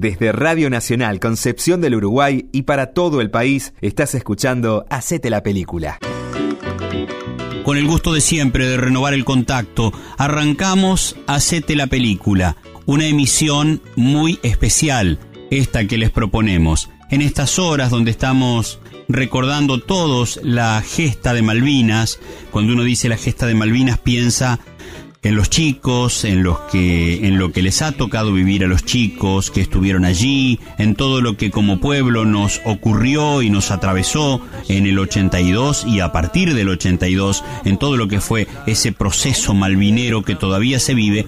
Desde Radio Nacional Concepción del Uruguay y para todo el país, estás escuchando Hacete la Película. Con el gusto de siempre de renovar el contacto, arrancamos Hacete la Película, una emisión muy especial, esta que les proponemos. En estas horas donde estamos recordando todos la gesta de Malvinas, cuando uno dice la gesta de Malvinas piensa en los chicos, en los que en lo que les ha tocado vivir a los chicos que estuvieron allí, en todo lo que como pueblo nos ocurrió y nos atravesó en el 82 y a partir del 82, en todo lo que fue ese proceso malvinero que todavía se vive,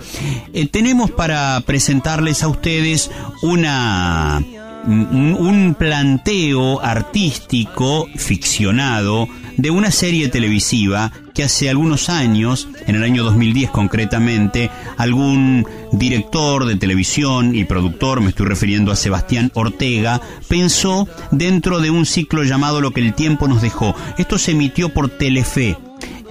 eh, tenemos para presentarles a ustedes una un planteo artístico ficcionado de una serie televisiva que hace algunos años, en el año 2010 concretamente, algún director de televisión y productor, me estoy refiriendo a Sebastián Ortega, pensó dentro de un ciclo llamado Lo que el tiempo nos dejó. Esto se emitió por Telefe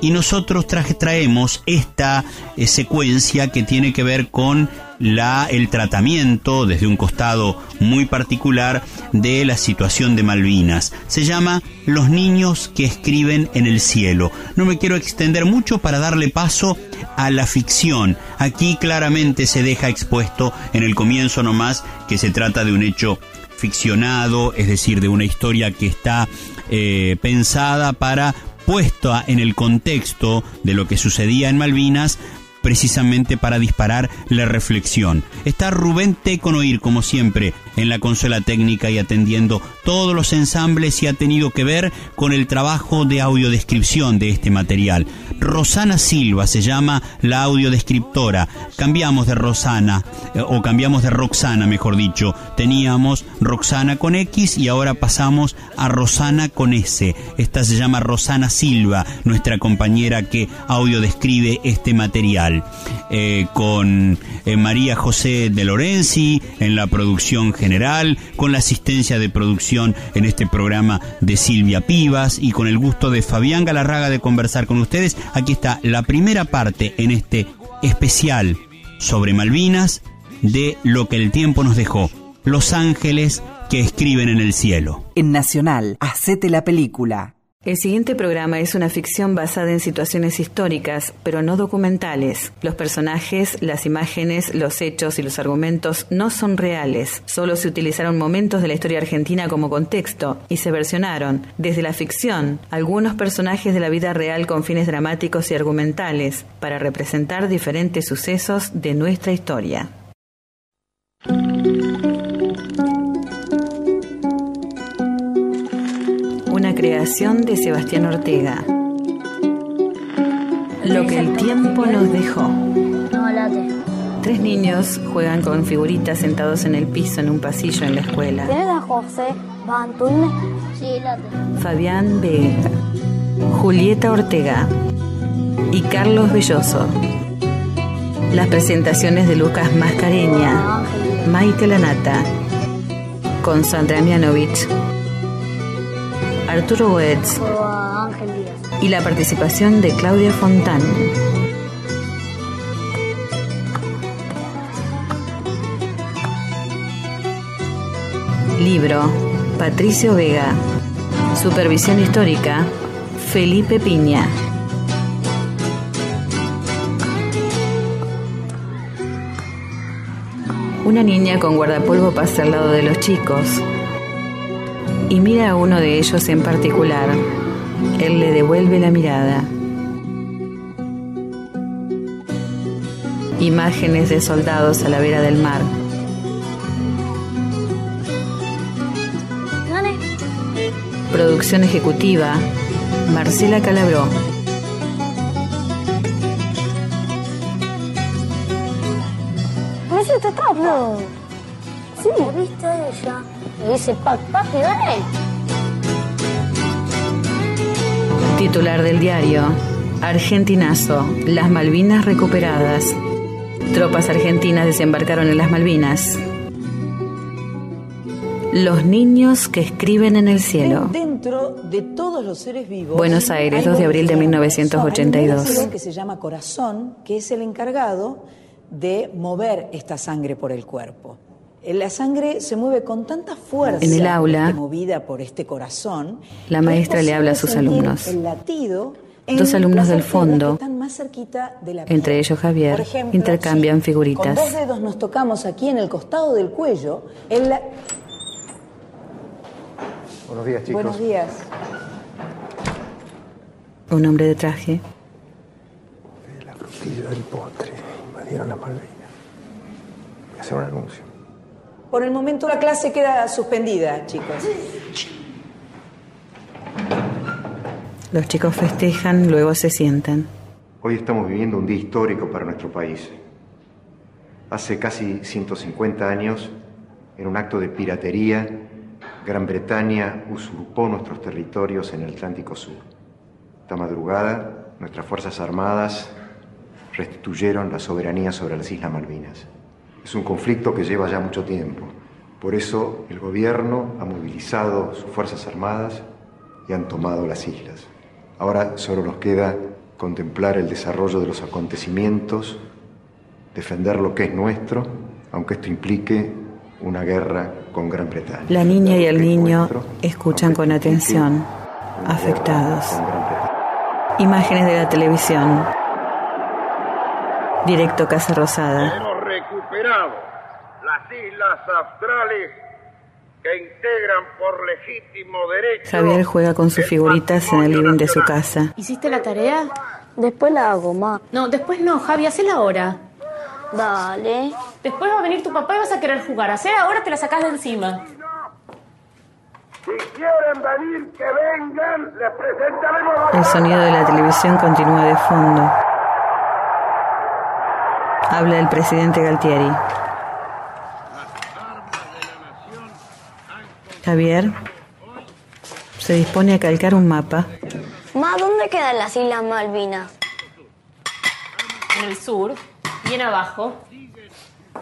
y nosotros traemos esta eh, secuencia que tiene que ver con la, el tratamiento desde un costado muy particular de la situación de Malvinas. Se llama Los niños que escriben en el cielo. No me quiero extender mucho para darle paso a la ficción. Aquí claramente se deja expuesto en el comienzo nomás que se trata de un hecho ficcionado, es decir, de una historia que está eh, pensada para puesta en el contexto de lo que sucedía en Malvinas precisamente para disparar la reflexión. Está Rubén Teconoir, como siempre, en la consola técnica y atendiendo todos los ensambles y ha tenido que ver con el trabajo de audiodescripción de este material. Rosana Silva se llama la audiodescriptora. Cambiamos de Rosana, eh, o cambiamos de Roxana, mejor dicho. Teníamos Roxana con X y ahora pasamos a Rosana con S. Esta se llama Rosana Silva, nuestra compañera que audiodescribe este material. Eh, con eh, María José de Lorenzi en la producción general, con la asistencia de producción en este programa de Silvia Pivas y con el gusto de Fabián Galarraga de conversar con ustedes. Aquí está la primera parte en este especial sobre Malvinas de lo que el tiempo nos dejó. Los ángeles que escriben en el cielo. En Nacional, hacete la película. El siguiente programa es una ficción basada en situaciones históricas, pero no documentales. Los personajes, las imágenes, los hechos y los argumentos no son reales. Solo se utilizaron momentos de la historia argentina como contexto y se versionaron, desde la ficción, algunos personajes de la vida real con fines dramáticos y argumentales, para representar diferentes sucesos de nuestra historia. Creación de Sebastián Ortega. Lo que el tiempo nos dejó. Tres niños juegan con figuritas sentados en el piso en un pasillo en la escuela. Fabián Vega, Julieta Ortega y Carlos Belloso. Las presentaciones de Lucas Mascareña, Maite Lanata, con Sandra Mianovich Arturo Wetz y la participación de Claudia Fontán. Libro Patricio Vega. Supervisión histórica Felipe Piña. Una niña con guardapolvo pasa al lado de los chicos y mira a uno de ellos en particular. Él le devuelve la mirada. Imágenes de soldados a la vera del mar. Producción ejecutiva, Marcela Calabró. Sí. Y dice, papi, dale. Titular del diario, Argentinazo, las Malvinas recuperadas. Tropas argentinas desembarcaron en las Malvinas. Los niños que escriben en el cielo. Dentro de todos los seres vivos. Buenos Aires, 2 de abril de 1982. Hay un que se llama corazón, que es el encargado de mover esta sangre por el cuerpo. Eh, La sangre se mueve con tanta fuerza. En el aula, movida por este corazón. la maestra es le habla a sus alumnos. El latido Dos alumnos del fondo, más cerquita de la entre ellos Javier, ejemplo, intercambian si figuritas. Con dos dedos nos tocamos aquí en el costado del cuello. En la... Buenos días, chicos. Buenos días. Un hombre de traje. La frutilla del postre. Invadieron la Malvinas. Voy a hacer un anuncio. Por el momento la clase queda suspendida, chicos. Los chicos festejan, luego se sientan. Hoy estamos viviendo un día histórico para nuestro país. Hace casi 150 años, en un acto de piratería, Gran Bretaña usurpó nuestros territorios en el Atlántico Sur. Esta madrugada, nuestras Fuerzas Armadas restituyeron la soberanía sobre las Islas Malvinas. Es un conflicto que lleva ya mucho tiempo. Por eso el gobierno ha movilizado sus Fuerzas Armadas y han tomado las islas. Ahora solo nos queda contemplar el desarrollo de los acontecimientos, defender lo que es nuestro, aunque esto implique una guerra con Gran Bretaña. La niña y el niño nuestro, escuchan con atención, afectados. Imágenes de la televisión. Directo Casa Rosada. Recuperado las islas australes que integran por legítimo derecho. Javier juega con sus figuritas en el living de su casa. ¿Hiciste la tarea? Después la hago, ma. No, después no, Javi, hacela ahora. Dale. Después va a venir tu papá y vas a querer jugar. Hacer ahora te la sacás de encima. Si quieren venir, que vengan, les presentaremos la El sonido de la televisión continúa de fondo. Habla el presidente Galtieri. Javier se dispone a calcar un mapa. Ma, ¿dónde quedan las Islas Malvinas? En el sur, bien abajo.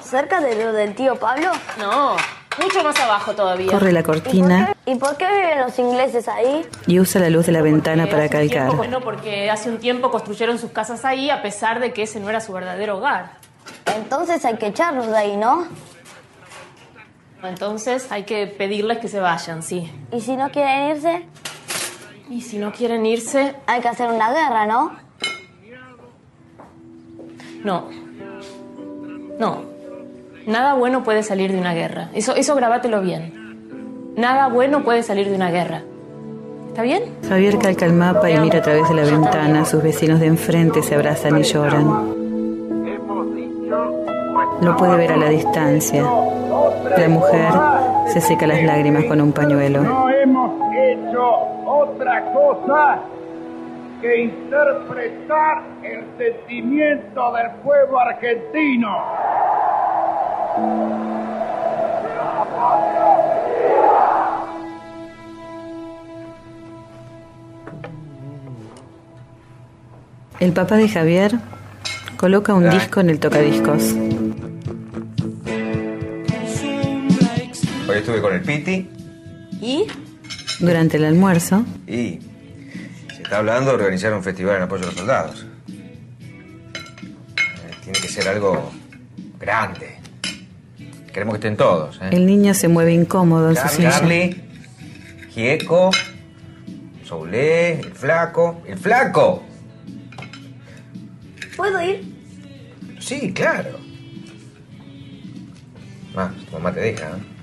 ¿Cerca de lo del tío Pablo? No, mucho más abajo todavía. Corre la cortina ¿Y por qué viven los ingleses ahí? y usa la luz de la ventana Porque para hace un tiempo- calcar. bueno, porque hace un tiempo construyeron sus casas ahí a pesar de que ese no era su verdadero hogar. Entonces hay que echarlos de ahí, ¿no? Entonces hay que pedirles que se vayan, sí. Y si no quieren irse, Y si no quieren irse, hay que hacer una guerra, ¿no? no. No. Nada bueno puede salir de una guerra. Eso, eso grabátelo bien. Nada bueno puede salir de una guerra. ¿Está bien? Javier calca el mapa y mira a través de la ventana. Sus vecinos de enfrente se abrazan y lloran. Lo puede ver a la distancia. La mujer se seca las lágrimas con un pañuelo. no hemos hecho otra cosa que interpretar el sentimiento del pueblo argentino. El papá de Javier coloca un disco en el tocadiscos. Hoy estuve con el Piti ¿Y? Durante el almuerzo, y se está hablando de organizar un festival en apoyo a los soldados. Eh, Tiene que ser algo grande. Queremos que estén todos. ¿eh? el niño se mueve incómodo en su Charlie, silla. Charlie, Gieco, Soulé, el flaco. ¡El flaco! ¿Puedo ir? Sí, claro. Ah, tu mamá te deja, ¿eh?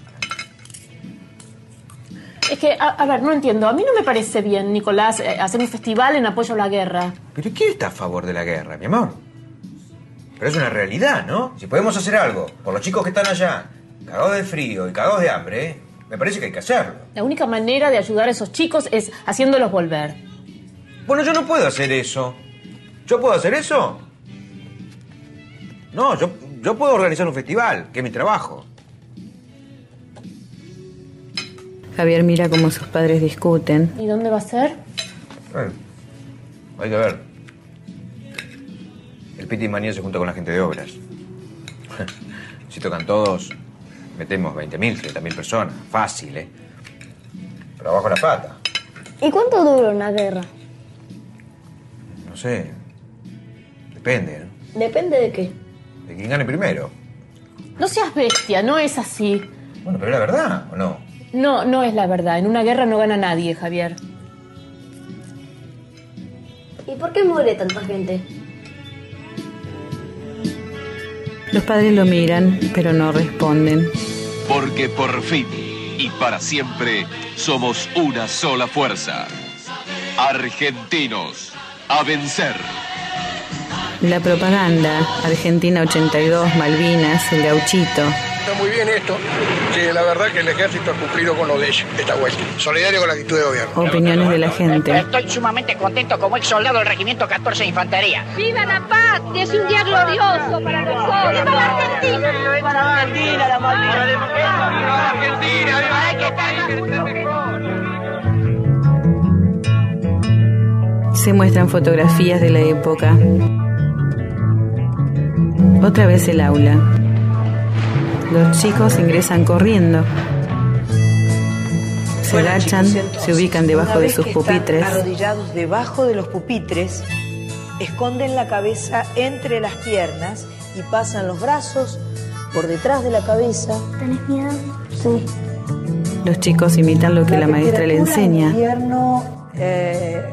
Es que, a, a ver, no entiendo. A mí no me parece bien, Nicolás, eh, hacer un festival en apoyo a la guerra. ¿Pero quién está a favor de la guerra, mi amor? Pero es una realidad, ¿no? Si podemos hacer algo por los chicos que están allá, cagados de frío y cagados de hambre, me parece que hay que hacerlo. La única manera de ayudar a esos chicos es haciéndolos volver. Bueno, yo no puedo hacer eso. ¿Yo puedo hacer eso? No, yo, yo puedo organizar un festival, que es mi trabajo. Javier mira cómo sus padres discuten. ¿Y dónde va a ser? Hay que ver. El Piti Manía se junta con la gente de obras. si tocan todos, metemos 20.000, 30.000 personas. Fácil, ¿eh? Pero abajo la pata. ¿Y cuánto dura una guerra? No sé. Depende, ¿no? Depende de qué. De quién gane primero. No seas bestia, no es así. Bueno, pero es la verdad, ¿o no? No, no es la verdad. En una guerra no gana nadie, Javier. ¿Y por qué muere tanta gente? Los padres lo miran, pero no responden. Porque por fin y para siempre somos una sola fuerza. Argentinos, a vencer. La propaganda, Argentina 82, Malvinas, el gauchito. Está muy bien esto, que la verdad que el ejército ha cumplido con lo de ellos esta vuelta. Solidario con la actitud de gobierno. Opiniones de la gente. Estoy sumamente contento como ex soldado del Regimiento 14 de Infantería. ¡Viva la paz! Es un día glorioso para nosotros. ¡Viva la Argentina! ¡Viva la Argentina, la Malvinas! ¡Viva la Argentina! ¡Viva Se muestran fotografías de la época. Otra vez el aula. Los chicos ingresan corriendo. Se agachan, se ubican debajo de sus pupitres. Arrodillados debajo de los pupitres, esconden la cabeza entre las piernas y pasan los brazos por detrás de la cabeza. ¿Tenés miedo? Sí. Los chicos imitan lo que la maestra le enseña. El invierno eh,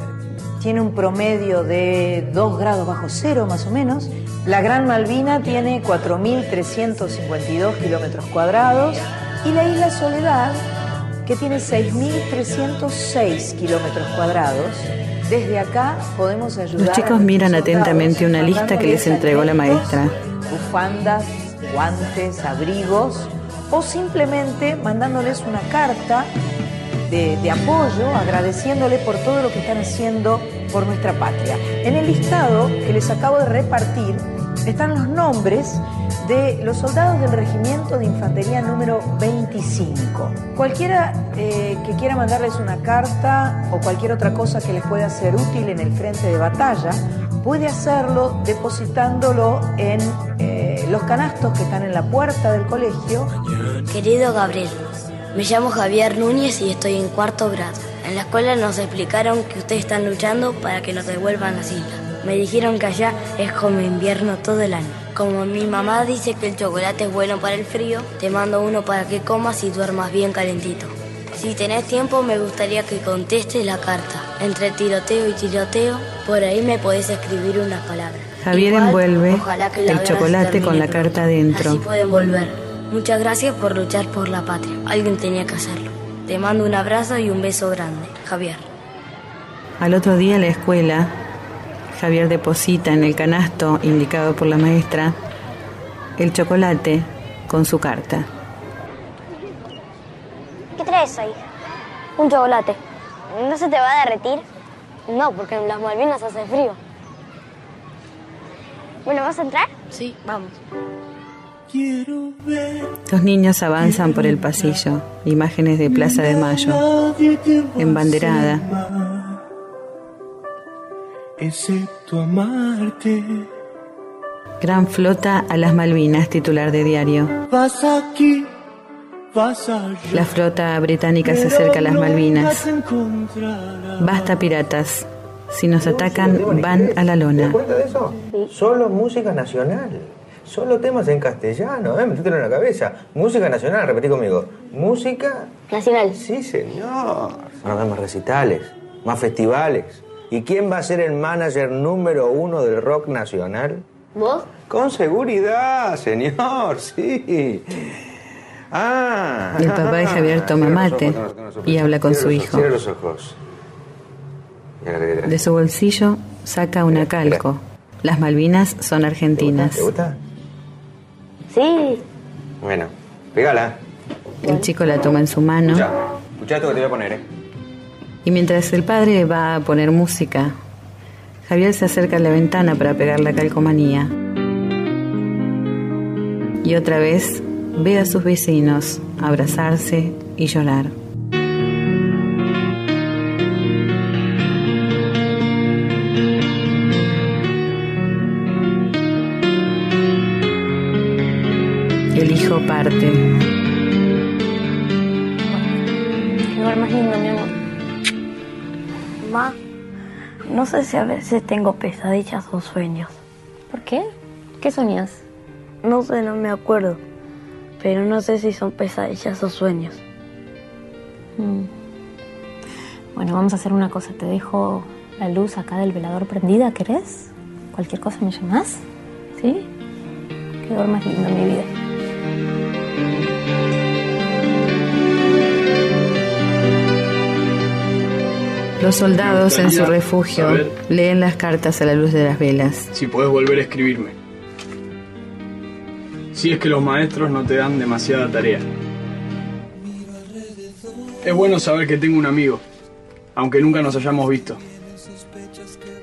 tiene un promedio de 2 grados bajo cero más o menos. La Gran Malvina tiene 4.352 kilómetros cuadrados y la isla Soledad, que tiene 6.306 kilómetros cuadrados. Desde acá podemos ayudar. Los chicos miran atentamente una lista que les entregó la maestra. Bufandas, guantes, abrigos o simplemente mandándoles una carta de, apoyo, agradeciéndole por todo lo que están haciendo por nuestra patria. En el listado que les acabo de repartir están los nombres de los soldados del Regimiento de Infantería número 25. Cualquiera eh, que quiera mandarles una carta o cualquier otra cosa que les pueda ser útil en el frente de batalla, puede hacerlo depositándolo en eh, los canastos que están en la puerta del colegio. Querido Gabriel, me llamo Javier Núñez y estoy en cuarto grado. En la escuela nos explicaron que ustedes están luchando para que nos devuelvan las islas. Me dijeron que allá es como invierno todo el año. Como mi mamá dice que el chocolate es bueno para el frío, te mando uno para que comas y duermas bien calentito. Si tenés tiempo me gustaría que contestes la carta. Entre tiroteo y tiroteo, por ahí me podés escribir unas palabras. Javier Igual, envuelve el chocolate con la carta dentro. Así pueden volver. Muchas gracias por luchar por la patria. Alguien tenía que hacerlo. Te mando un abrazo y un beso grande. Javier. Al otro día en la escuela, Javier deposita en el canasto indicado por la maestra el chocolate con su carta. ¿Qué traes ahí? Un chocolate. ¿No se te va a derretir? No, porque en las Malvinas hace frío. Bueno, ¿vas a entrar? Sí, vamos. Los niños avanzan por el pasillo, imágenes de Plaza de Mayo, embanderada. Excepto amarte. Gran flota a las Malvinas, titular de diario. Aquí. La flota británica se acerca a las Malvinas. Basta piratas. Si nos atacan, van a la ¿Te lona. das cuenta de eso? Solo música nacional. Solo temas en castellano, ¿eh? En la cabeza. Música nacional, repetí conmigo. Música. Nacional. Sí, señor. Van a más recitales, más festivales. ¿Y quién va a ser el manager número uno del rock nacional? ¿Vos? Con seguridad, señor, sí. Ah. El papá de Javier toma mate ojos, y habla con su hijo. Cierra los ojos. De su bolsillo saca una calco. Las Malvinas son argentinas. ¿Te gusta? Sí. Bueno, pégala. El chico la toma en su mano Escucha, escucha esto que te voy a poner, ¿eh? y mientras el padre va a poner música, Javier se acerca a la ventana para pegar la calcomanía. Y otra vez ve a sus vecinos abrazarse y llorar. Si a veces tengo pesadillas o sueños. ¿Por qué? ¿Qué soñás? No sé, no me acuerdo. pero no sé si son pesadillas o sueños. Mm. Bueno, vamos a hacer una cosa. Te dejo la luz acá del velador prendida, ¿querés? Cualquier cosa me llamás, ¿sí? Que duermas lindo, mi vida. Los soldados en su refugio leen las cartas a la luz de las velas. Si podés volver a escribirme. Si es que los maestros no te dan demasiada tarea. Es bueno saber que tengo un amigo, aunque nunca nos hayamos visto.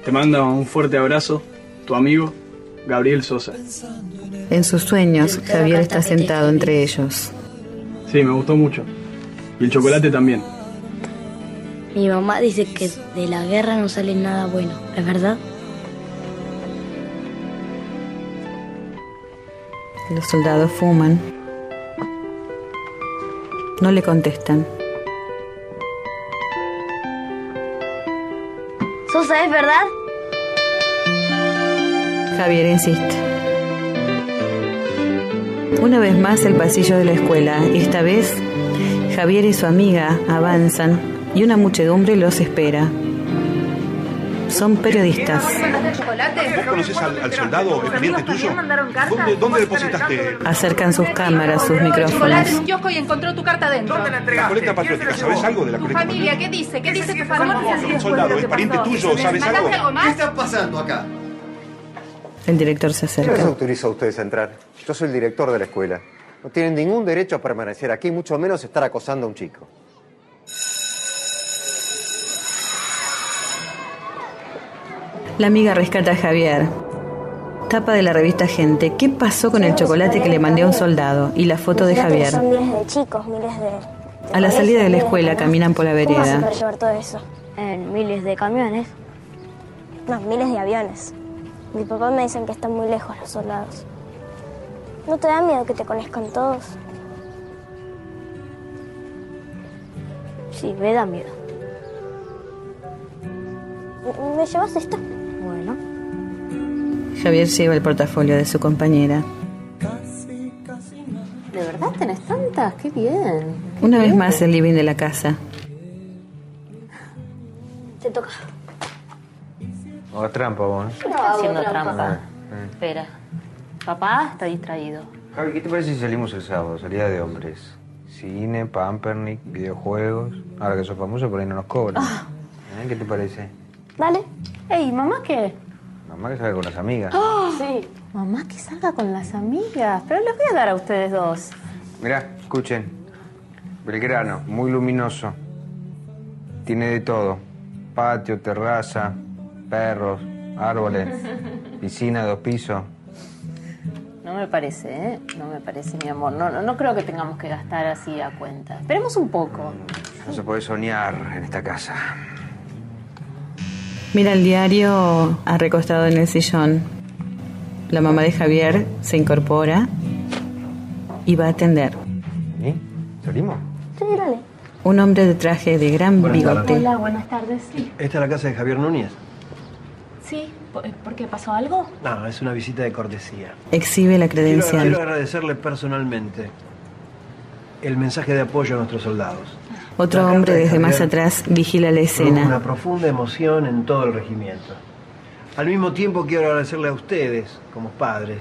Te manda un fuerte abrazo, tu amigo, Gabriel Sosa. En sus sueños, Javier está sentado entre ellos. Sí, me gustó mucho. Y el chocolate también. Mi mamá dice que de la guerra no sale nada bueno, ¿es verdad? Los soldados fuman. No le contestan. Sosa, ¿es verdad? Javier insiste. Una vez más el pasillo de la escuela. Esta vez Javier y su amiga avanzan y una muchedumbre los espera. Son periodistas. ¿Vos conocés al, al soldado, el cliente tuyo? ¿Dónde, dónde depositaste? Acercan sus cámaras, sus micrófonos. Kiosco y encontró tu carta dentro. ¿Dónde la La colecta patriótica, ¿sabés algo de la Tu colecta familia, ¿qué dice? ¿Qué dice tu familia? El soldado, ¿es pariente tuyo? ¿Sabes algo? ¿Qué está pasando acá? El director se ¿Quién les acerca. autoriza a ustedes a entrar? Yo soy el director de la escuela. No tienen ningún derecho a permanecer aquí, mucho menos estar acosando a un chico. La amiga rescata a Javier. Tapa de la revista Gente. ¿Qué pasó con el chocolate que le mandé a un soldado? Y la foto de Javier. Son miles de chicos, miles de... A la salida de la escuela caminan por la ¿Cómo vereda. para llevar todo eso? En miles de camiones. No, miles de aviones. Mi papá me dicen que están muy lejos los soldados. ¿No te da miedo que te conozcan todos? Sí, me da miedo. ¿Me llevas esto? Bueno. Javier lleva el portafolio de su compañera. ¿De verdad tenés tantas? ¡Qué bien! Una vez más el living de la casa. Te toca. No hagas trampa vos, ¿eh? ¿Qué está haciendo trampa? Espera. Papá está distraído. Javi, ¿qué te parece si salimos el sábado? Salida de hombres. Cine, pampernick, videojuegos. Ahora que sos famoso, por ahí no nos cobran. ¿Eh? ¿Qué te parece? Dale. Ey, ¿mamá qué? Mamá que salga con las amigas. Sí. Mamá que salga con las amigas. Pero les voy a dar a ustedes dos. Mirá, escuchen. Belgrano, muy luminoso. Tiene de todo. Patio, terraza, perros, árboles, piscina dos pisos. No me parece, ¿eh? No me parece, mi amor. No, no, no creo que tengamos que gastar así a cuenta. Esperemos un poco. No se puede soñar en esta casa. Mira el diario ha recostado en el sillón. La mamá de Javier se incorpora y va a atender. ¿Y? ¿Salimos? Sí, dale. Un hombre de traje de gran bigote. Hola, buenas tardes. Sí. ¿Esta es la casa de Javier Núñez? Sí, ¿por, por qué pasó algo? No, es una visita de cortesía. Exhibe la Quiero, credencial. quiero agradecerle personalmente el mensaje de apoyo a nuestros soldados. Otro La hombre de desde más atrás vigila la produjo Una escena. profunda emoción en todo el regimiento. Al mismo tiempo quiero agradecerle a ustedes como padres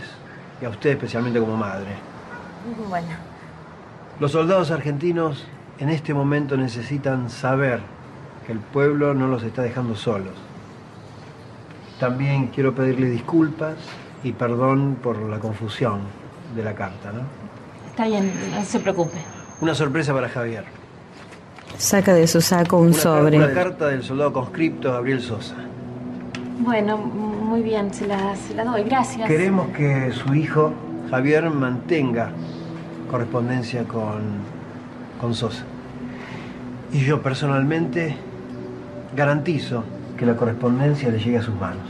y a usted especialmente como madre. Bueno. Los soldados argentinos en este momento necesitan saber que el pueblo no los está dejando solos. También quiero pedirle disculpas y perdón por la confusión de la carta, ¿no? Está bien, no se preocupe. Una sorpresa para Javier. Saca de su saco un Una sobre. Una carta del soldado conscripto Gabriel Sosa. Bueno, muy bien, se la, se la doy. Gracias. Queremos que su hijo, Javier, mantenga correspondencia con, con Sosa. Y yo personalmente garantizo que la correspondencia le llegue a sus manos.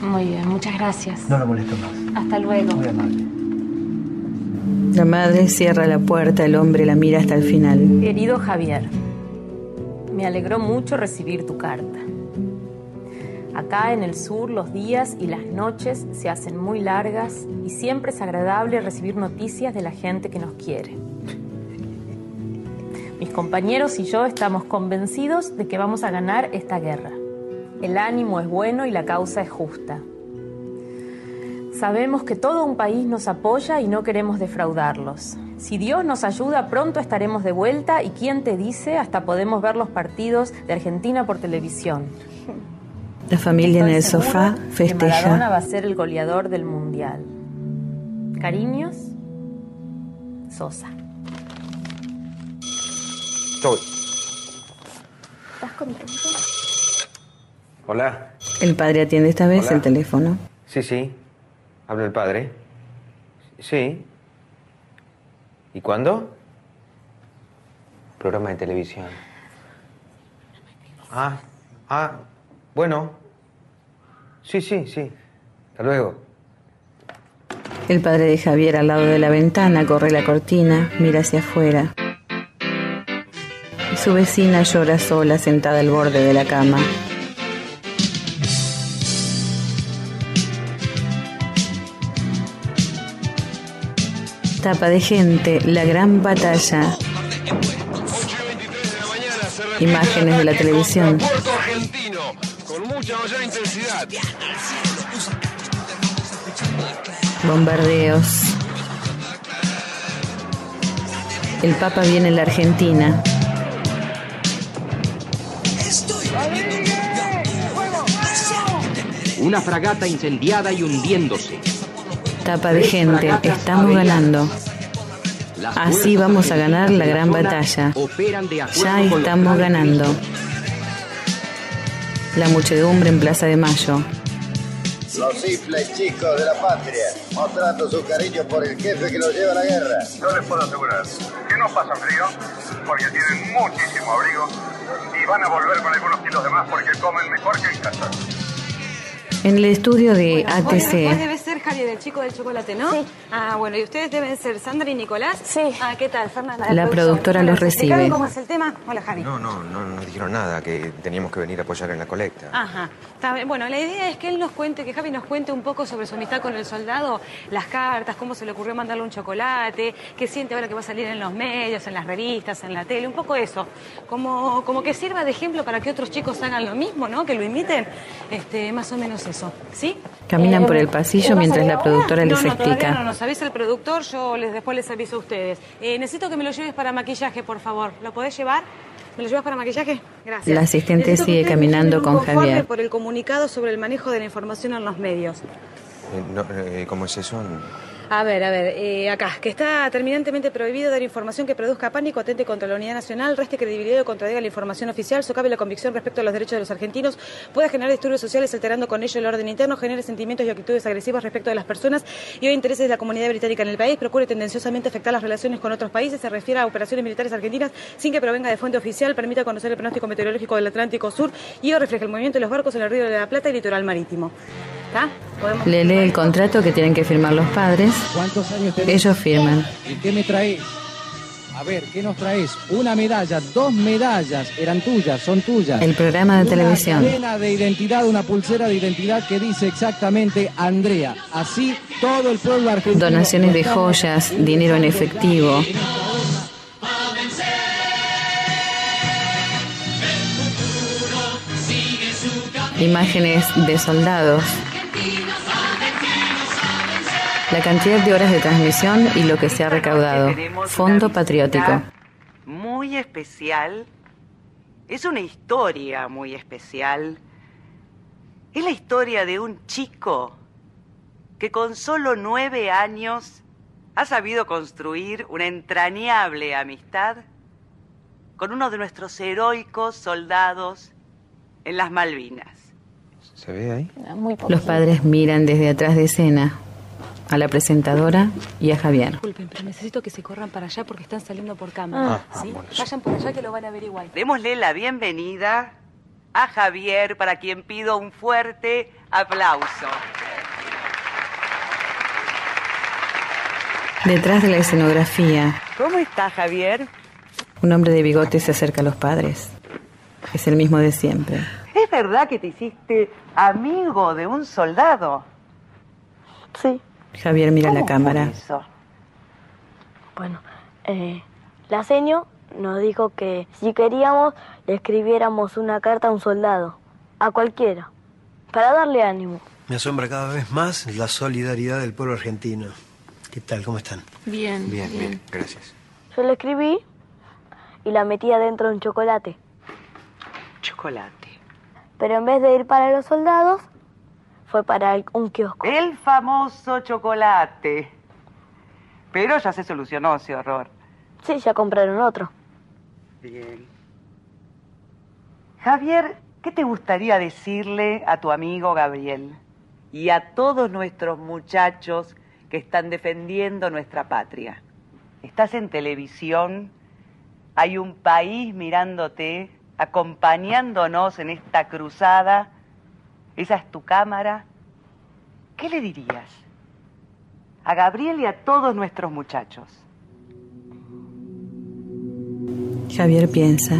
Muy bien, muchas gracias. No lo molesto más. Hasta luego. Muy amable. La madre cierra la puerta, el hombre la mira hasta el final. Querido Javier, me alegró mucho recibir tu carta. Acá en el sur los días y las noches se hacen muy largas y siempre es agradable recibir noticias de la gente que nos quiere. Mis compañeros y yo estamos convencidos de que vamos a ganar esta guerra. El ánimo es bueno y la causa es justa. Sabemos que todo un país nos apoya y no queremos defraudarlos. Si Dios nos ayuda, pronto estaremos de vuelta y quién te dice, hasta podemos ver los partidos de Argentina por televisión. La familia en el sofá segura que Maradona festeja. va a ser el goleador del mundial. Cariños, Sosa. Estoy. ¿Estás contento? Hola. El padre atiende esta vez Hola. el teléfono. Sí, sí. Habla el padre. Sí. ¿Y cuándo? Programa de televisión. Ah, ah, bueno. Sí, sí, sí. Hasta luego. El padre de Javier al lado de la ventana corre la cortina, mira hacia afuera. Su vecina llora sola sentada al borde de la cama. Tapa de gente, la gran batalla. Imágenes de la televisión. Bombardeos. El Papa viene en la Argentina. Una fragata incendiada y hundiéndose. Tapa de gente. Estamos ganando. Así vamos a ganar la gran batalla. Ya estamos ganando. La muchedumbre en Plaza de Mayo. Los simples chicos de la patria, mostrando su cariño por el jefe que los lleva a la guerra. Yo les puedo asegurar que no pasan frío, porque tienen muchísimo abrigo y van a volver con algunos kilos de más porque comen mejor que en casa. En el estudio de Bueno, vos ATC, debe ser Javier, el chico del chocolate, ¿no? Sí. Ah, bueno, y ustedes deben ser Sandra y Nicolás. Sí. Ah, ¿qué tal, Fernanda? La productora los recibe. ¿Explicaron ¿Cómo es el tema? Hola, Javi. No, no, no nos dijeron nada, que teníamos que venir a apoyar en la colecta. Ajá. Está bien. Bueno, la idea es que él nos cuente, que Javi nos cuente un poco sobre su amistad con el soldado, las cartas, cómo se le ocurrió mandarle un chocolate, qué siente ahora que va a salir en los medios, en las revistas, en la tele, un poco eso. Como, como que sirva de ejemplo para que otros chicos hagan lo mismo, ¿no? Que lo imiten. Este, más o menos eso. ¿Sí? caminan Eh, por el pasillo mientras la productora les no, explica. no nos avisa el productor, yo les, después les aviso a ustedes. Eh, necesito que me lo lleves para maquillaje, por favor. ¿Lo podés llevar? ¿Me lo llevas para maquillaje? Gracias. La asistente Necesito sigue caminando con Javier. por el comunicado sobre el manejo de la información en los medios. Eh, no, eh, ¿Cómo es eso? A ver, a ver, eh, acá, que está terminantemente prohibido dar información que produzca pánico, atente contra la unidad nacional, reste credibilidad o contradiga la información oficial, socave la convicción respecto a los derechos de los argentinos, pueda generar disturbios sociales alterando con ello el orden interno, genere sentimientos y actitudes agresivas respecto de las personas y o intereses de la comunidad británica en el país, procure tendenciosamente afectar las relaciones con otros países, se refiere a operaciones militares argentinas sin que provenga de fuente oficial, permita conocer el pronóstico meteorológico del Atlántico Sur y o refleje el movimiento de los barcos en el río de la Plata y litoral marítimo. ¿Está? ¿Podemos- Le lee el contrato que tienen que firmar los padres. ¿Cuántos años tenés? Ellos firman. ¿Y qué me traes? A ver, ¿qué nos traes? Una medalla, dos medallas, eran tuyas, son tuyas. El programa de televisión. Una de identidad, una pulsera de identidad que dice exactamente Andrea. Así todo el pueblo argentino. Donaciones de joyas, dinero en efectivo. Imágenes de soldados. La cantidad de horas de transmisión y lo que se ha recaudado. Fondo patriótico. muy especial. Es una historia muy especial. Es la historia de un chico que con solo nueve años ha sabido construir una entrañable amistad con uno de nuestros heroicos soldados en las Malvinas. ¿Se ve ahí? Los padres miran desde atrás de escena a la presentadora y a Javier. Disculpen, pero necesito que se corran para allá porque están saliendo por cámara. Ah, ¿sí? bueno, Vayan por allá que lo van a ver igual. Démosle la bienvenida a Javier, para quien pido un fuerte aplauso. Detrás de la escenografía, ¿Cómo está Javier? un hombre de bigote se acerca a los padres. Es el mismo de siempre. ¿Es verdad que te hiciste amigo de un soldado? Sí. Javier mira la cámara. Eso. Bueno, eh, la seño nos dijo que si queríamos le escribiéramos una carta a un soldado, a cualquiera, para darle ánimo. Me asombra cada vez más la solidaridad del pueblo argentino. ¿Qué tal? ¿Cómo están? Bien. Bien, bien, gracias. Yo le escribí y la metí adentro de un chocolate. Chocolate. Pero en vez de ir para los soldados, fue para el- un kiosco. El famoso chocolate. Pero ya se solucionó ese horror. Sí, ya compraron otro. Bien. Javier, ¿qué te gustaría decirle a tu amigo Gabriel y a todos nuestros muchachos que están defendiendo nuestra patria? Estás en televisión, hay un país mirándote, acompañándonos en esta cruzada. Esa es tu cámara. ¿Qué le dirías a Gabriel y a todos nuestros muchachos? Javier piensa.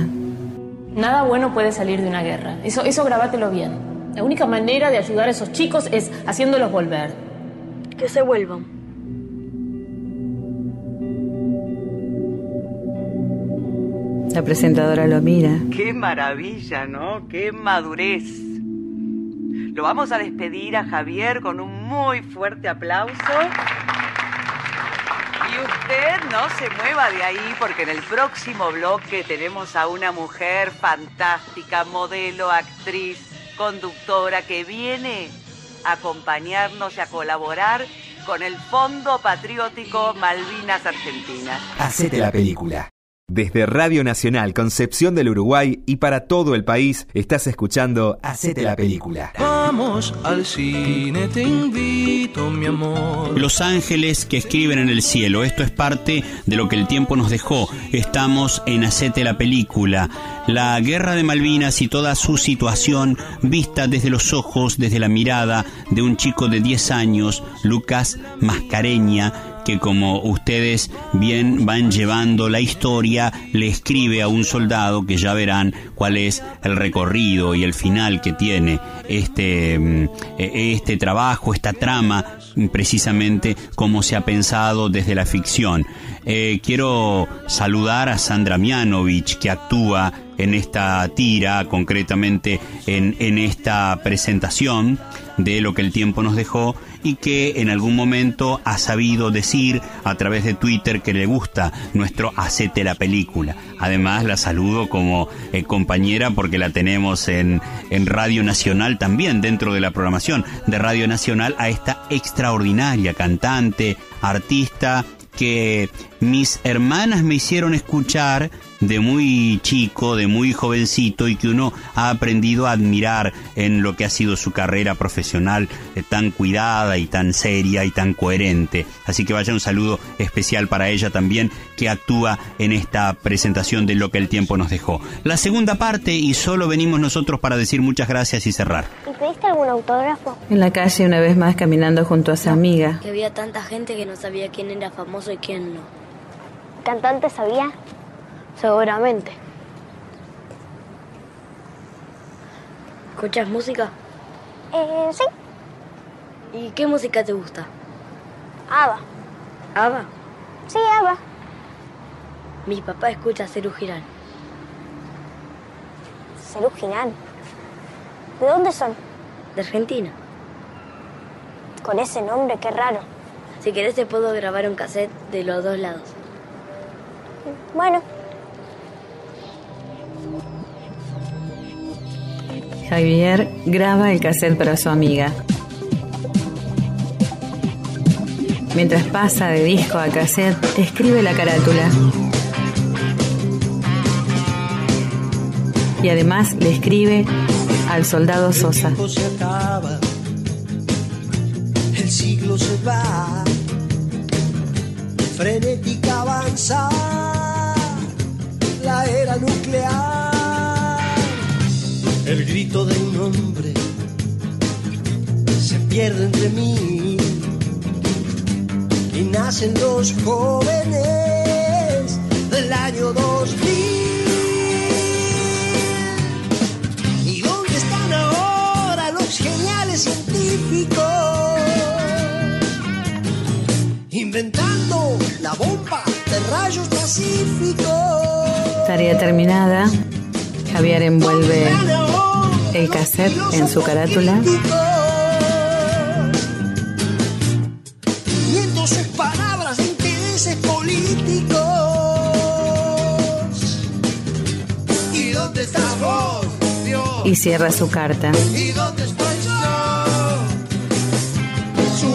Nada bueno puede salir de una guerra. Eso, eso grabátelo bien. La única manera de ayudar a esos chicos es haciéndolos volver. Que se vuelvan. La presentadora lo mira. Qué maravilla, ¿no? Qué madurez. Lo vamos a despedir a Javier con un muy fuerte aplauso. Y usted no se mueva de ahí porque en el próximo bloque tenemos a una mujer fantástica, modelo, actriz, conductora que viene a acompañarnos y a colaborar con el Fondo Patriótico Malvinas Argentinas. Hacete la película. Desde Radio Nacional Concepción del Uruguay y para todo el país estás escuchando Hacete la película. Vamos al cine, te invito, mi amor. Los ángeles que escriben en el cielo. Esto es parte de lo que el tiempo nos dejó. Estamos en Hacete la película. La guerra de Malvinas y toda su situación vista desde los ojos, desde la mirada de un chico de 10 años, Lucas Mascareña, que como ustedes bien van llevando la historia, le escribe a un soldado que ya verán cuál es el recorrido y el final que tiene este, mm, eh, este trabajo, esta trama, precisamente como se ha pensado desde la ficción. Eh, quiero saludar a Sandra Mianovich, que actúa en esta tira, concretamente en, en esta presentación de lo que el tiempo nos dejó y que en algún momento ha sabido decir a través de Twitter que le gusta nuestro Hacete la película. Además la saludo como eh, compañera porque la tenemos en, en Radio Nacional también dentro de la programación de Radio Nacional a esta extraordinaria cantante, artista que mis hermanas me hicieron escuchar de muy chico, de muy jovencito y que uno ha aprendido a admirar en lo que ha sido su carrera profesional eh, tan cuidada y tan seria y tan coherente. Así que vaya un saludo especial para ella también que actúa en esta presentación de lo que el tiempo nos dejó. La segunda parte y solo venimos nosotros para decir muchas gracias y cerrar. ¿Y pediste algún autógrafo? En la calle, una vez más caminando junto a su amiga. Que había tanta gente que no sabía quién era famoso y quién no. ¿Cantante sabía? Seguramente. ¿Escuchas música? Eh, sí. ¿Y qué música te gusta? Ava. ¿Ava? Sí, Ava. Mi papá escucha Cerú Girán. Cerú Girán. ¿De dónde son? De Argentina. Con ese nombre, qué raro. Si querés te puedo grabar un cassette de los dos lados. Bueno, Javier graba el cassette para su amiga. Mientras pasa de disco a cassette, escribe la carátula. Y además le escribe al soldado Sosa. El se acaba, el siglo se va, frenética la era nuclear. El grito de un hombre se pierde entre mí y nacen los jóvenes del año 2000. ¿Y dónde está científico. Inventando la bomba rayos pacíficos. Tarea terminada. Javier envuelve el cassette en su carátula. Viendo sus palabras de intereses políticos. ¿Y dónde estás vos, Dios? y cierra su carta. ¿Y dónde estoy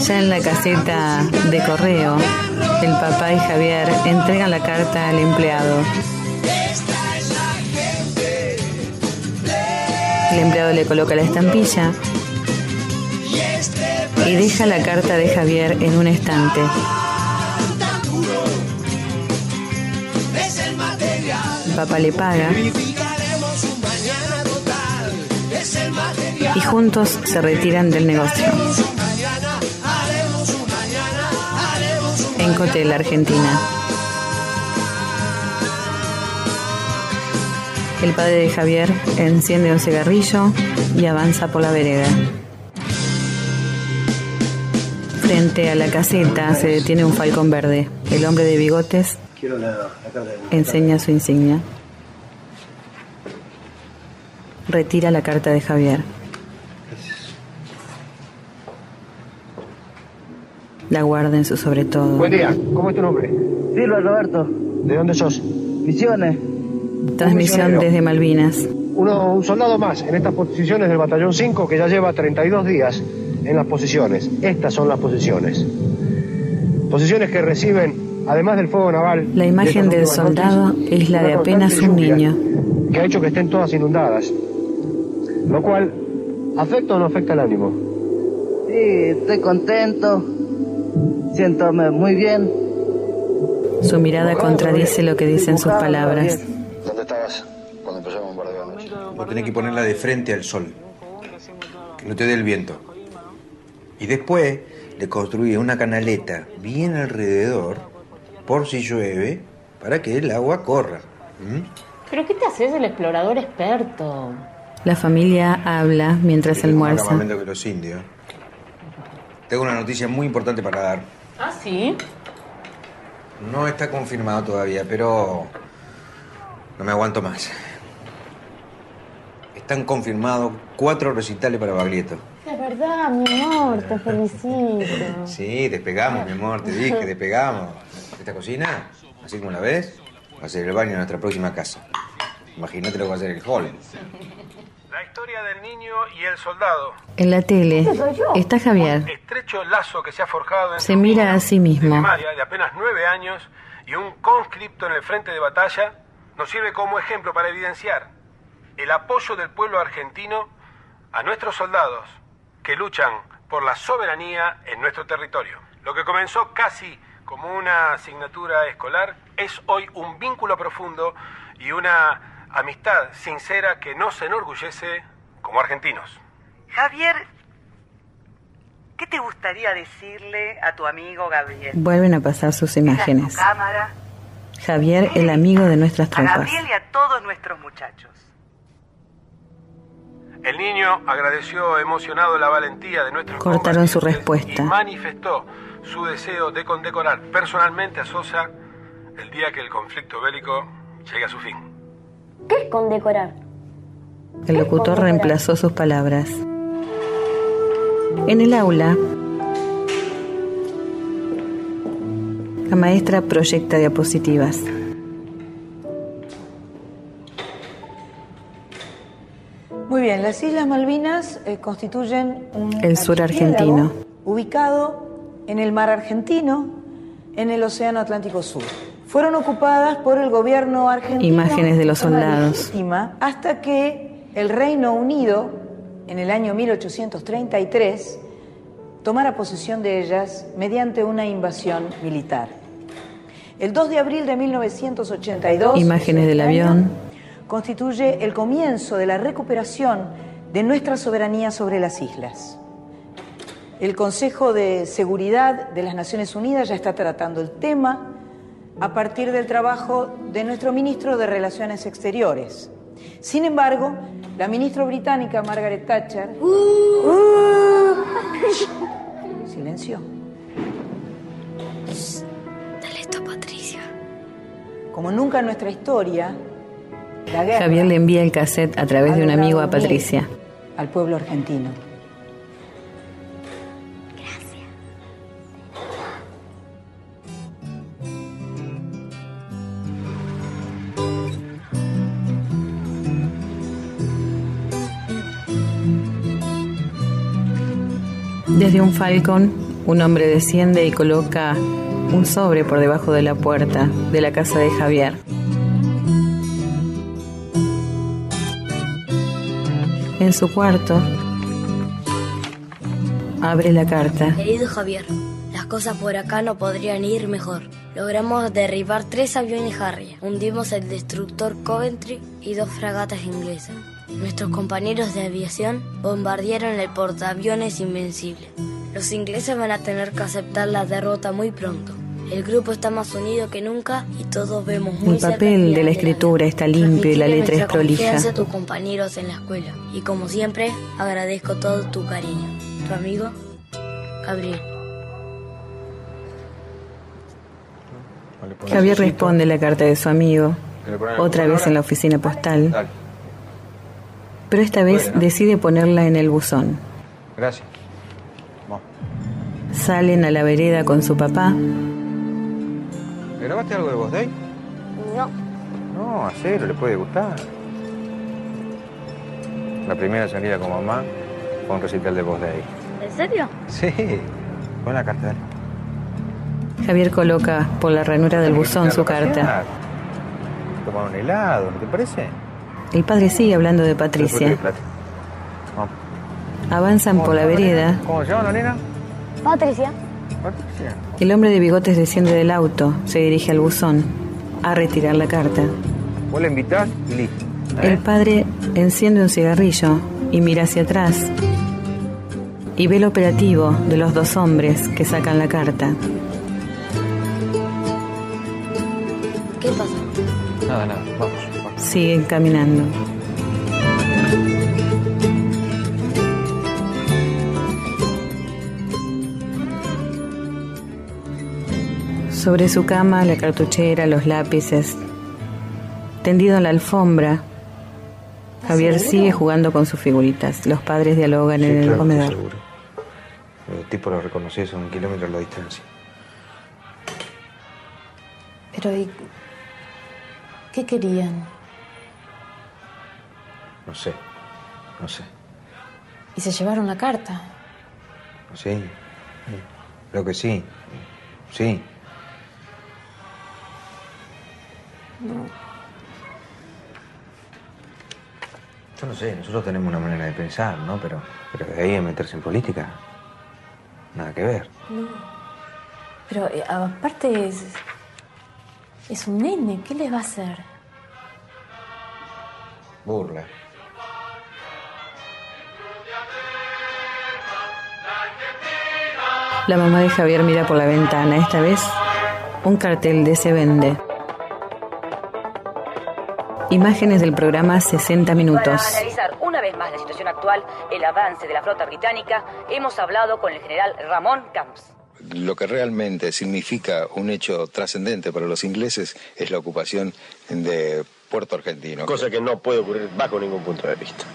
Ya en la caseta de correo, el papá y Javier entregan la carta al empleado. El empleado le coloca la estampilla Y deja la carta de Javier en un estante. el papá le paga y juntos se retiran del negocio. En Cotel, Argentina. El padre de Javier enciende un cigarrillo y avanza por la vereda. Frente a la caseta se detiene un falcón verde. El hombre de bigotes enseña su insignia. Retira la carta de Javier. La guarda en su sobre todo. Buen día, ¿cómo es tu nombre? Silva Roberto, ¿De dónde sos? Misiones. Transmisión desde Malvinas. Uno, un soldado más en estas posiciones del batallón 5 que ya lleva 32 días en las posiciones. Estas son las posiciones. Posiciones que reciben, además del fuego naval... La imagen de del soldado noches, es la de apenas un niño. Que ha hecho que estén todas inundadas. Lo cual, ¿afecta o no afecta el ánimo? Sí, estoy contento. Siéntome muy bien. Su mirada contradice lo que dicen sus palabras. ¿Dónde estabas cuando empezó a bombardear anoche? Vos tenés que ponerla de frente al sol. Que no te dé el viento. Y después le construí una canaleta bien alrededor, por si llueve, para que el agua corra. ¿Mm? ¿Pero qué te haces el explorador experto? La familia habla mientras almuerza. campamento que los indios. Tengo una noticia muy importante para dar. ¿Ah, sí? No está confirmado todavía, pero no me aguanto más. Están confirmados cuatro recitales para Baglietto. De verdad, mi amor, te felicito. Sí, despegamos, mi amor, te dije, despegamos. Esta cocina, así como la ves, va a ser el baño de nuestra próxima casa. Imagínate lo que va a ser el hall. La historia del niño y el soldado. En la tele está Javier. Estrecho lazo que se ha forjado entre Se un mira a sí mismo. de apenas nueve años y un conscripto en el frente de batalla nos sirve como ejemplo para evidenciar el apoyo del pueblo argentino a nuestros soldados que luchan por la soberanía en nuestro territorio. Lo que comenzó casi como una asignatura escolar es hoy un vínculo profundo y una amistad sincera que nos enorgullece como argentinos. Javier, ¿qué te gustaría decirle a tu amigo Gabriel? Vuelven a pasar sus imágenes. cámara, Javier, el amigo de nuestras a tropas. Gabriel y a todos nuestros muchachos. El niño agradeció emocionado la valentía de nuestros Cortaron su respuesta. y manifestó su deseo de condecorar personalmente a Sosa el día que el conflicto bélico llegue a su fin. ¿Qué es condecorar? El locutor reemplazó sus palabras. En el aula, la maestra proyecta diapositivas. Muy bien, las Islas Malvinas eh, constituyen un El sur argentino. ubicado en el mar argentino, en el Océano Atlántico Sur. Fueron ocupadas por el gobierno argentino Imágenes de los soldados. hasta que el Reino Unido, en el año 1833, tomara posesión de ellas mediante una invasión militar. El 2 de abril de 1982, Imágenes del avión. constituye el comienzo de la recuperación de nuestra soberanía sobre las islas. El Consejo de Seguridad de las Naciones Unidas ya está tratando el tema a partir del trabajo de nuestro ministro de Relaciones Exteriores. Sin embargo, la ministra británica Margaret Thatcher uh, dimensión. Dale esto a Patricia. Como nunca en nuestra historia, la guerra Javier le envía el cassette a través de un amigo a Patricia. al pueblo argentino. Desde un falcón, un hombre desciende y coloca un sobre por debajo de la puerta de la casa de Javier. En su cuarto, abre la carta. Querido Javier, las cosas por acá no podrían ir mejor. Logramos derribar tres aviones Harrier, hundimos el destructor Coventry y dos fragatas inglesas. Nuestros compañeros de aviación bombardearon el portaaviones Invencible. Los ingleses van a tener que aceptar la derrota muy pronto. El grupo está más unido que nunca y todos vemos muy El papel el de la escritura está limpio y la letra es prolija. a tus compañeros en la escuela. Y como siempre, agradezco todo tu cariño. Tu amigo, Gabriel. Javier responde la carta de su amigo, otra vez en la oficina postal, pero esta vez decide ponerla en el buzón. Gracias. Salen a la vereda con su papá. ¿Grabaste algo de Vos Day? No. No, a cero, le puede gustar. La primera salida con mamá fue un recital de Vos Day. ¿En serio? Sí, fue en la carta. Javier coloca por la ranura del buzón su carta. Tomar un helado, ¿no te parece? El padre sigue hablando de Patricia. Avanzan por la vereda. ¿Cómo se llama la nena? Patricia. Patricia. El hombre de bigotes desciende del auto, se dirige al buzón, a retirar la carta. Vos la invitás y listo. El padre enciende un cigarrillo y mira hacia atrás y ve el operativo de los dos hombres que sacan la carta. ¿Qué pasa? Nada, nada. Siguen caminando. Sobre su cama, la cartuchera, los lápices. Tendido en la alfombra, Javier seguro? sigue jugando con sus figuritas. Los padres dialogan en el claro, comedor. seguro. El tipo lo reconoces a un kilómetro a la distancia. Pero ¿y qué querían? No sé, no sé. Y se llevaron la carta. Sí, creo que sí. Sí. No. Yo no sé, nosotros tenemos una manera de pensar, ¿no? Pero, pero de ahí a meterse en política, nada que ver. No. Pero eh, aparte es, es un nene, ¿qué les va a hacer? Burla. La mamá de Javier mira por la ventana, esta vez un cartel de Se Vende. Imágenes del programa 60 minutos. Para analizar una vez más la situación actual, el avance de la flota británica, hemos hablado con el general Ramón Camps. Lo que realmente significa un hecho trascendente para los ingleses es la ocupación de Puerto Argentino. Cosa que no puede ocurrir bajo ningún punto de vista.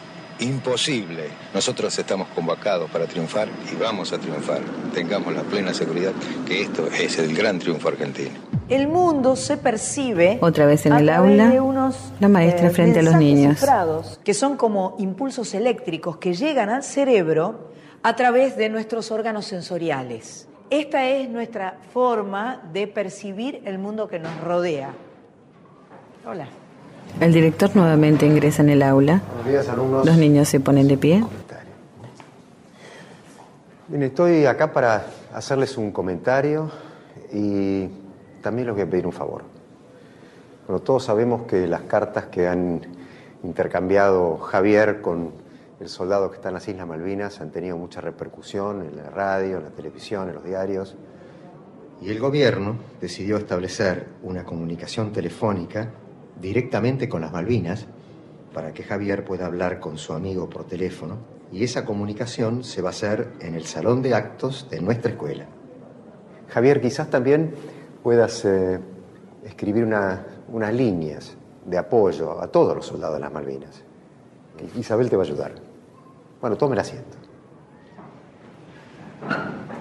Imposible. Nosotros estamos convocados para triunfar y vamos a triunfar. Tengamos la plena seguridad que esto es el gran triunfo argentino. El mundo se percibe Otra vez en a el aula, de unos, la maestra eh, frente a los niños. cifrados, que son como impulsos eléctricos que llegan al cerebro a través de nuestros órganos sensoriales. Esta es nuestra forma de percibir el mundo que nos rodea. Hola. El director nuevamente ingresa en el aula. Buenos días, alumnos. Los niños se ponen de pie. Bien, estoy acá para hacerles un comentario y también les voy a pedir un favor. Bueno, todos sabemos que las cartas que han intercambiado Javier con el soldado que está en las Islas Malvinas han tenido mucha repercusión en la radio, en la televisión, en los diarios. Y el gobierno decidió establecer una comunicación telefónica directamente con las Malvinas para que Javier pueda hablar con su amigo por teléfono y esa comunicación se va a hacer en el salón de actos de nuestra escuela. Javier, quizás también puedas eh, escribir una- unas líneas de apoyo a todos los soldados de las Malvinas. Isabel te va a ayudar. Bueno, tomen asiento.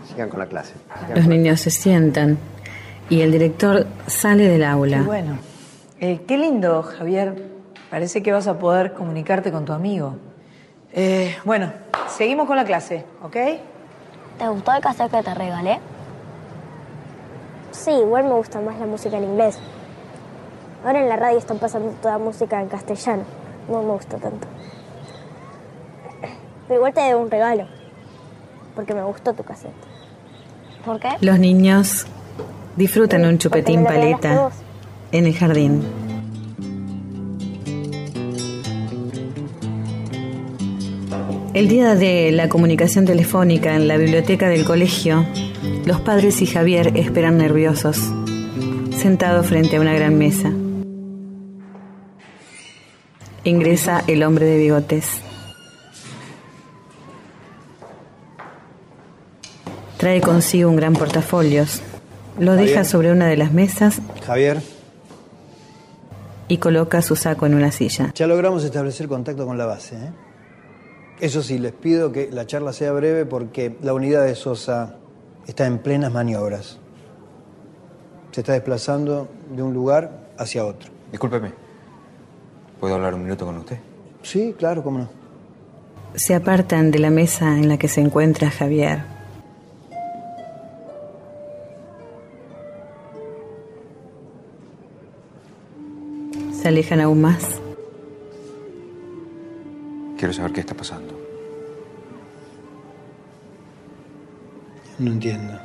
Sigan con la clase. Sigan Los con la- niños se sientan y el director sale del Qué aula. bueno. Eh, qué lindo, Javier. Parece que vas a poder comunicarte con tu amigo. Eh, bueno, seguimos con la clase, ¿ok? ¿Te gustó el cassette que te regalé? Sí, igual me gusta más la música en inglés. Ahora en la radio están pasando toda música en castellano. No me gusta tanto. Pero igual te debo un regalo. Porque me gustó tu cassette. ¿Por qué? Los niños disfrutan un chupetín paleta. En el jardín. El día de la comunicación telefónica en la biblioteca del colegio, los padres y Javier esperan nerviosos, sentados frente a una gran mesa. Ingresa el hombre de bigotes. Trae consigo un gran portafolios. Lo deja sobre una de las mesas Javier, y coloca su saco en una silla. ya logramos establecer contacto con la base. ¿eh? Eso sí, les pido que la charla sea breve porque la unidad de Sosa está en plenas maniobras. Se está desplazando de un lugar hacia otro. Discúlpeme. ¿Puedo hablar un minuto con usted? Sí, claro, cómo no. Se apartan de la mesa en la que se encuentra Javier. Se alejan aún más. Quiero saber qué está pasando. No entiendo.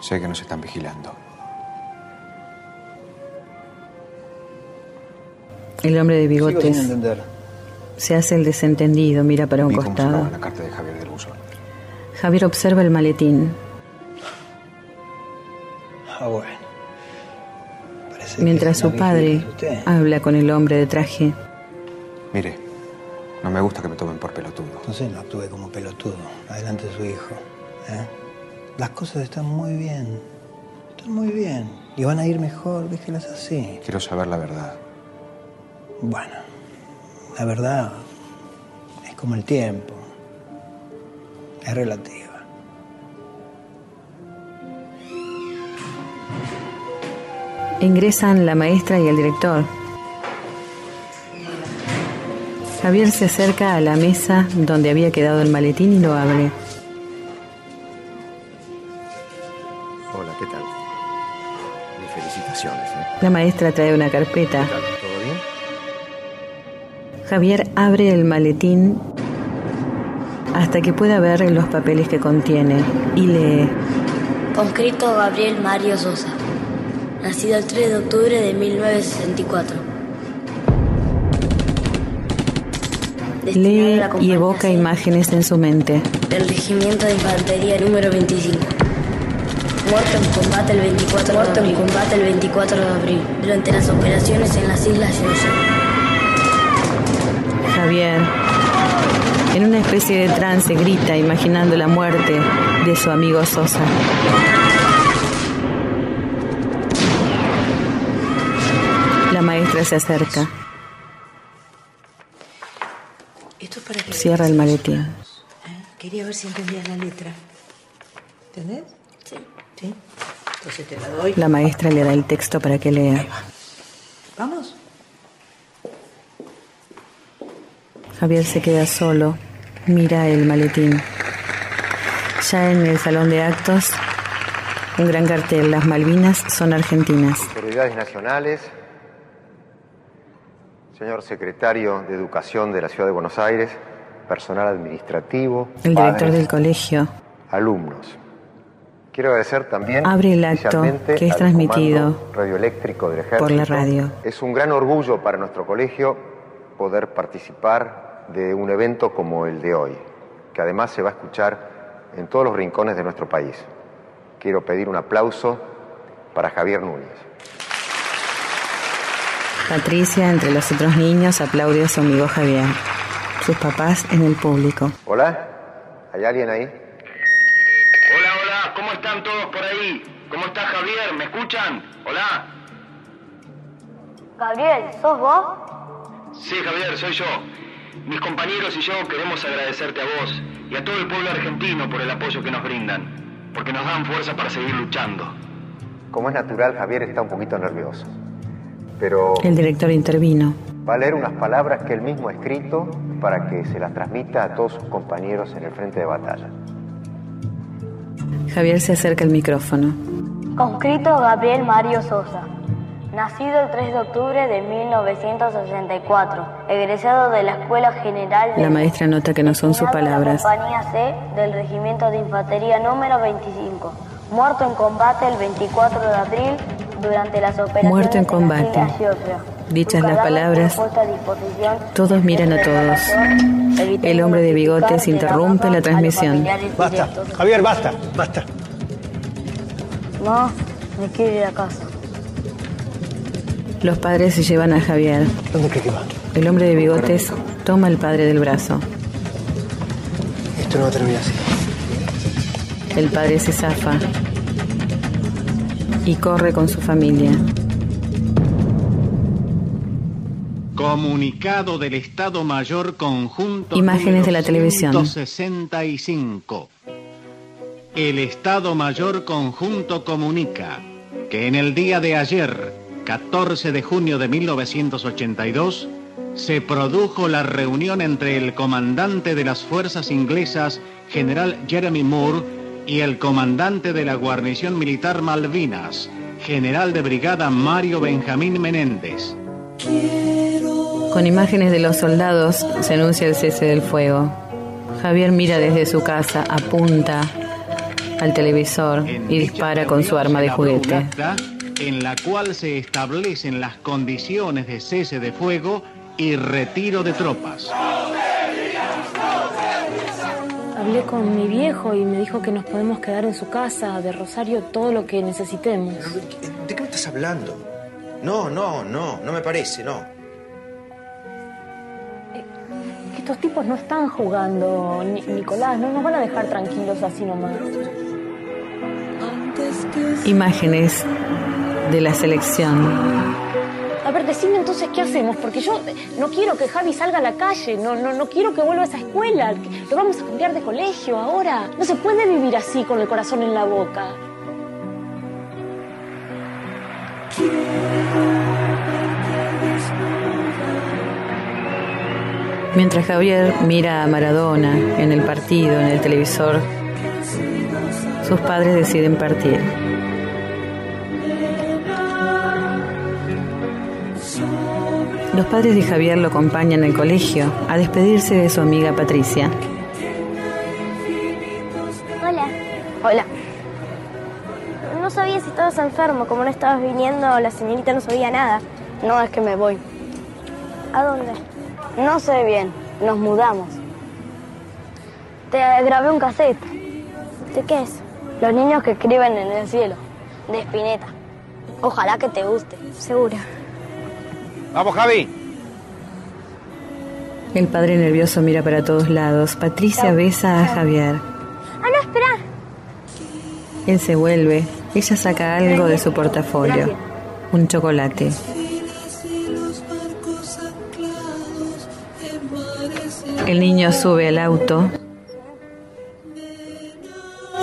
Sé que nos están vigilando. El hombre de Sigo sin bigotes entender. se hace el desentendido, mira para un Vi costado. sacaban la carta de Javier del. Javier observa el maletín. Ah, bueno. Mientras su padre habla con el hombre de traje. Mire, no me gusta que me tomen por pelotudo. No sé, no actué como pelotudo. Adelante de su hijo. ¿eh? Las cosas están muy bien. Están muy bien. Y van a ir mejor, déjelas así. Quiero saber la verdad. Bueno, la verdad es como el tiempo. Es relativa. Ingresan la maestra y el director. Javier se acerca a la mesa donde había quedado el maletín y lo abre. Hola, ¿qué tal? Mis felicitaciones. ¿eh? La maestra trae una carpeta. ¿Todo bien? Javier abre el maletín hasta que pueda ver los papeles que contiene y lee. Conscrito Gabriel Mario Sosa. Nacido el 3 de octubre de 1964. Lee y evoca imágenes en su mente. Del Regimiento de Infantería número 25. Muerto en combate el 24 Muerto en combate el 24 de abril. Durante las operaciones en las Islas Yoyo. Javier, en una especie de trance, grita imaginando la muerte de su amigo Sosa. La maestra se acerca, Esto es para que cierra el maletín. ¿eh? Quería ver si entendías la letra. ¿Entendés? Sí. ¿Sí? Entonces te la doy. La maestra le da el texto para que lea. ¿Vamos? Javier se queda solo, mira el maletín. Ya en el salón de actos, un gran cartel, las Malvinas son argentinas. Autoridades nacionales, señor secretario de Educación de la Ciudad de Buenos Aires, personal administrativo, El director del colegio alumnos. Quiero agradecer también Abre el acto, que es transmitido radioeléctrico del Ejército. por la radio. Es un gran orgullo para nuestro colegio poder participar de un evento como el de hoy, que además se va a escuchar en todos los rincones de nuestro país. Quiero pedir un aplauso para Javier Núñez. Patricia, entre los otros niños, aplaude a su amigo Javier. sus papás en el público. ¿Hola? ¿Hay alguien ahí? Hola, hola, ¿cómo están todos por ahí? ¿Cómo está Javier? ¿Me escuchan? Hola. Gabriel, ¿sos vos? Sí, Javier, soy yo. Mis compañeros y yo queremos agradecerte a vos y a todo el pueblo argentino por el apoyo que nos brindan, porque nos dan fuerza para seguir luchando. Como es natural, Javier está un poquito nervioso. Pero El director intervino. va a leer unas palabras que él mismo ha escrito para que se las transmita a todos sus compañeros en el frente de batalla. Javier se acerca al micrófono. Conscrito Gabriel Mario Sosa. Nacido el 3 de octubre de 1964. Egresado de la Escuela General de La maestra nota que no son sus palabras. Compañía C del Regimiento de Infantería número 25. Muerto en combate el 24 de abril durante las operaciones Muerto en combate. Dichas las palabras, todos miran a todos. El hombre de bigotes interrumpe la transmisión. Basta, Javier, basta, basta. No, me quiero ir a casa. Los padres se llevan a Javier. ¿Dónde cree que va? El hombre de bigotes toma al padre del brazo. Esto no va a terminar así. El padre se zafa y corre con su familia. Comunicado del Estado Mayor Conjunto. Imágenes de la televisión. 165. El Estado Mayor Conjunto comunica que en el día de ayer, 14 de junio de 1982, se produjo la reunión entre el comandante de las fuerzas inglesas, general Jeremy Moore, y el comandante de la guarnición militar Malvinas, general de brigada Mario Benjamín Menéndez. Con imágenes de los soldados se anuncia el cese del fuego. Javier mira desde su casa, apunta al televisor y dispara con su arma de juguete. en la cual se establecen las condiciones de cese de fuego y retiro de tropas. Hablé con mi viejo y me dijo que nos podemos quedar en su casa, de Rosario, todo lo que necesitemos. ¿De qué me estás hablando? No, no, no, no me parece, no. Estos tipos no están jugando, Ni- Nicolás, no nos van a dejar tranquilos así nomás. Imágenes de la selección. A ver, decime entonces qué hacemos, porque yo no quiero que Javi salga a la calle, no, no, no quiero que vuelva a esa escuela, lo vamos a cambiar de colegio ahora. No se puede vivir así con el corazón en la boca. Mientras Javier mira a Maradona en el partido, en el televisor, sus padres deciden partir. Los padres de Javier lo acompañan al colegio a despedirse de su amiga Patricia. Hola. Hola. No sabía si estabas enfermo, como no estabas viniendo, la señorita no sabía nada. No, es que me voy. ¿A dónde? No sé bien, nos mudamos. Te grabé un cassette. ¿De qué es? Los niños que escriben en el cielo, de Spinetta. Ojalá que te guste. Segura. Vamos, Javi. El padre nervioso mira para todos lados. Patricia besa a Javier. Ah, no, espera. Él se vuelve. Ella saca algo de su portafolio. Un chocolate. El niño sube al auto.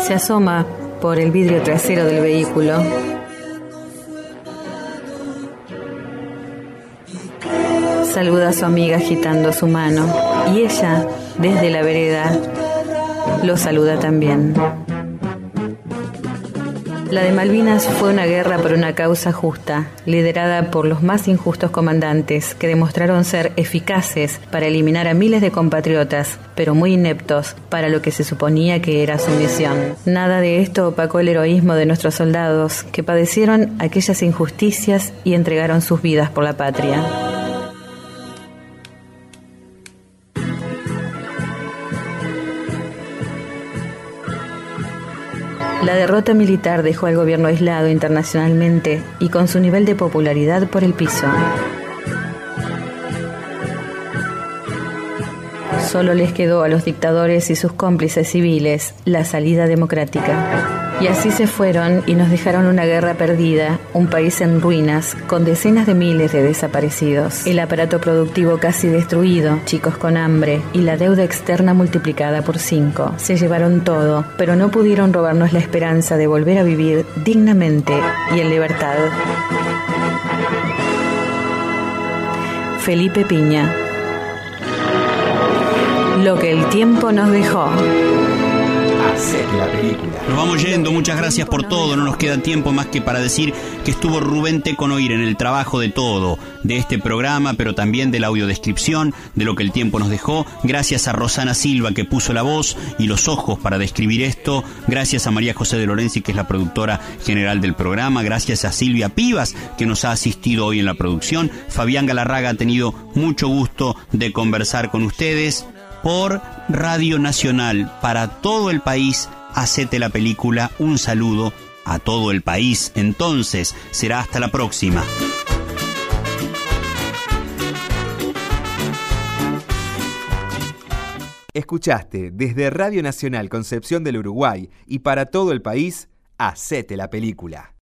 Se asoma por el vidrio trasero del vehículo. Saluda a su amiga agitando su mano y ella, desde la vereda, lo saluda también. La de Malvinas fue una guerra por una causa justa, liderada por los más injustos comandantes que demostraron ser eficaces para eliminar a miles de compatriotas, pero muy ineptos para lo que se suponía que era su misión. Nada de esto opacó el heroísmo de nuestros soldados que padecieron aquellas injusticias y entregaron sus vidas por la patria. La derrota militar dejó al gobierno aislado internacionalmente y con su nivel de popularidad por el piso. Solo les quedó a los dictadores y sus cómplices civiles la salida democrática. Y así se fueron y nos dejaron una guerra perdida, un país en ruinas, con decenas de miles de desaparecidos, el aparato productivo casi destruido, chicos con hambre y la deuda externa multiplicada por cinco. Se llevaron todo, pero no pudieron robarnos la esperanza de volver a vivir dignamente y en libertad. Felipe Piña. Lo que el tiempo nos dejó. La película. Nos vamos yendo, muchas gracias por todo, no nos queda tiempo más que para decir que estuvo Rubén Teconoir en el trabajo de todo, de este programa, pero también de la audiodescripción, de lo que el tiempo nos dejó, gracias a Rosana Silva que puso la voz y los ojos para describir esto, gracias a María José de Lorenzi que es la productora general del programa, gracias a Silvia Pivas que nos ha asistido hoy en la producción, Fabián Galarraga ha tenido mucho gusto de conversar con ustedes por Radio Nacional para todo el país. Hacete la película. Un saludo a todo el país. Entonces, será hasta la próxima. Escuchaste desde Radio Nacional Concepción del Uruguay y para todo el país, Hacete la película.